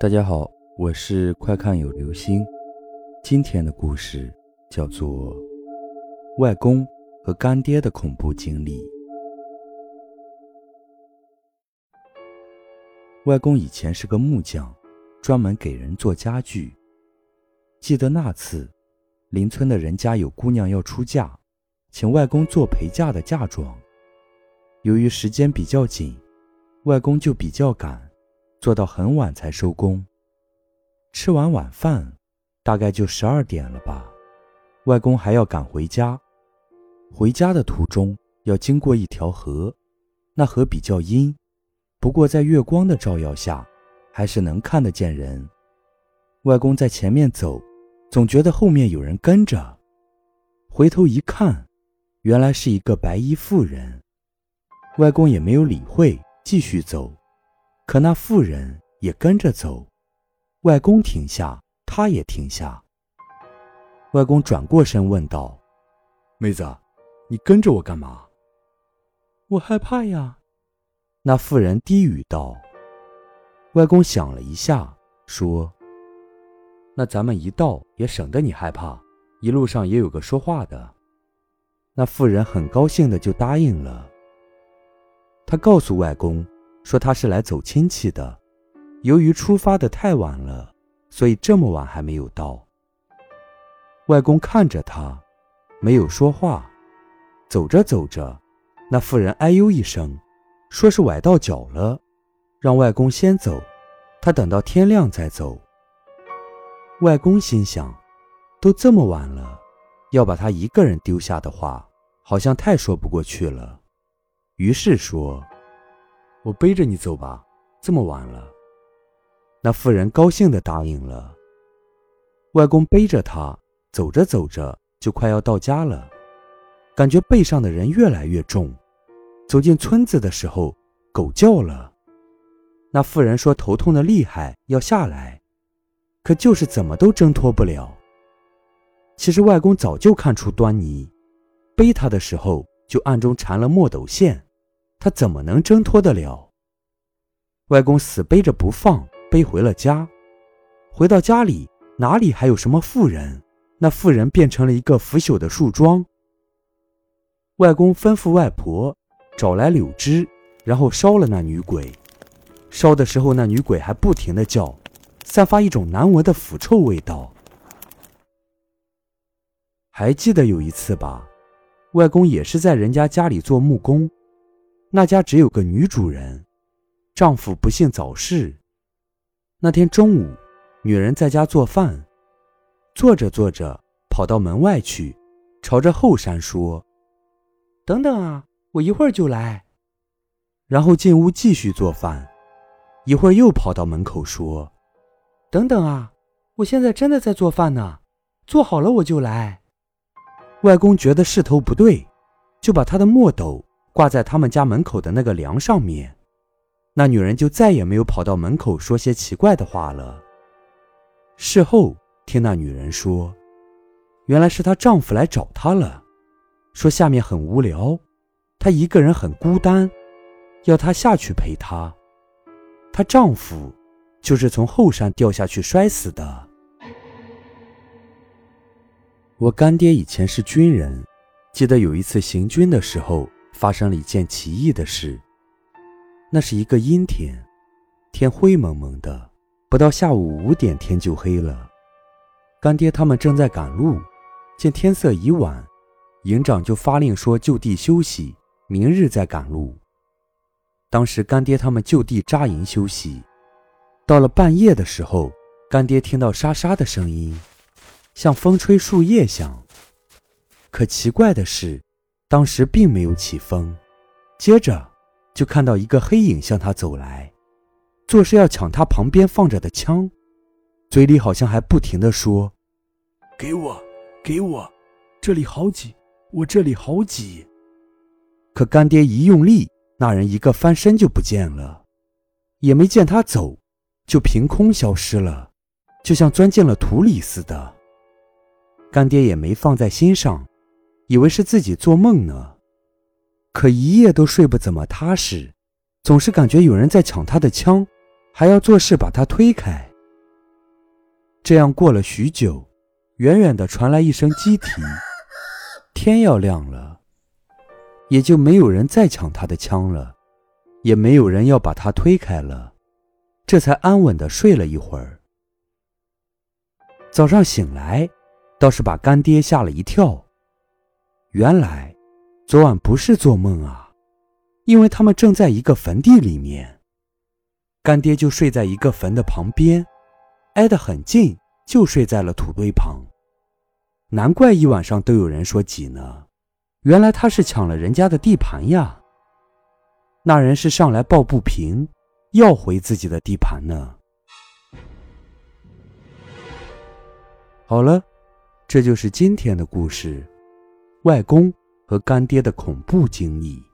大家好，我是快看有流星。今天的故事叫做《外公和干爹的恐怖经历》。外公以前是个木匠，专门给人做家具。记得那次，邻村的人家有姑娘要出嫁，请外公做陪嫁的嫁妆。由于时间比较紧，外公就比较赶。做到很晚才收工，吃完晚饭，大概就十二点了吧。外公还要赶回家，回家的途中要经过一条河，那河比较阴，不过在月光的照耀下，还是能看得见人。外公在前面走，总觉得后面有人跟着，回头一看，原来是一个白衣妇人。外公也没有理会，继续走。可那妇人也跟着走，外公停下，他也停下。外公转过身问道：“妹子，你跟着我干嘛？”“我害怕呀。”那妇人低语道。外公想了一下，说：“那咱们一道也省得你害怕，一路上也有个说话的。”那妇人很高兴的就答应了。他告诉外公。说他是来走亲戚的，由于出发的太晚了，所以这么晚还没有到。外公看着他，没有说话。走着走着，那妇人哎呦一声，说是崴到脚了，让外公先走，他等到天亮再走。外公心想，都这么晚了，要把他一个人丢下的话，好像太说不过去了，于是说。我背着你走吧，这么晚了。那妇人高兴地答应了。外公背着他走着走着，就快要到家了，感觉背上的人越来越重。走进村子的时候，狗叫了。那妇人说头痛的厉害，要下来，可就是怎么都挣脱不了。其实外公早就看出端倪，背他的时候就暗中缠了墨斗线。他怎么能挣脱得了？外公死背着不放，背回了家。回到家里，哪里还有什么妇人？那妇人变成了一个腐朽的树桩。外公吩咐外婆找来柳枝，然后烧了那女鬼。烧的时候，那女鬼还不停的叫，散发一种难闻的腐臭味道。还记得有一次吧？外公也是在人家家里做木工。那家只有个女主人，丈夫不幸早逝。那天中午，女人在家做饭，做着做着，跑到门外去，朝着后山说：“等等啊，我一会儿就来。”然后进屋继续做饭，一会儿又跑到门口说：“等等啊，我现在真的在做饭呢，做好了我就来。”外公觉得势头不对，就把他的墨斗。挂在他们家门口的那个梁上面，那女人就再也没有跑到门口说些奇怪的话了。事后听那女人说，原来是她丈夫来找她了，说下面很无聊，她一个人很孤单，要她下去陪她。她丈夫就是从后山掉下去摔死的。我干爹以前是军人，记得有一次行军的时候。发生了一件奇异的事。那是一个阴天，天灰蒙蒙的，不到下午五点天就黑了。干爹他们正在赶路，见天色已晚，营长就发令说就地休息，明日再赶路。当时干爹他们就地扎营休息。到了半夜的时候，干爹听到沙沙的声音，像风吹树叶响。可奇怪的是。当时并没有起风，接着就看到一个黑影向他走来，做事要抢他旁边放着的枪，嘴里好像还不停地说：“给我，给我，这里好挤，我这里好挤。”可干爹一用力，那人一个翻身就不见了，也没见他走，就凭空消失了，就像钻进了土里似的。干爹也没放在心上。以为是自己做梦呢，可一夜都睡不怎么踏实，总是感觉有人在抢他的枪，还要做事把他推开。这样过了许久，远远的传来一声鸡啼，天要亮了，也就没有人再抢他的枪了，也没有人要把他推开了，这才安稳的睡了一会儿。早上醒来，倒是把干爹吓了一跳。原来，昨晚不是做梦啊，因为他们正在一个坟地里面。干爹就睡在一个坟的旁边，挨得很近，就睡在了土堆旁。难怪一晚上都有人说挤呢，原来他是抢了人家的地盘呀。那人是上来抱不平，要回自己的地盘呢。好了，这就是今天的故事，外公和干爹的恐怖经历。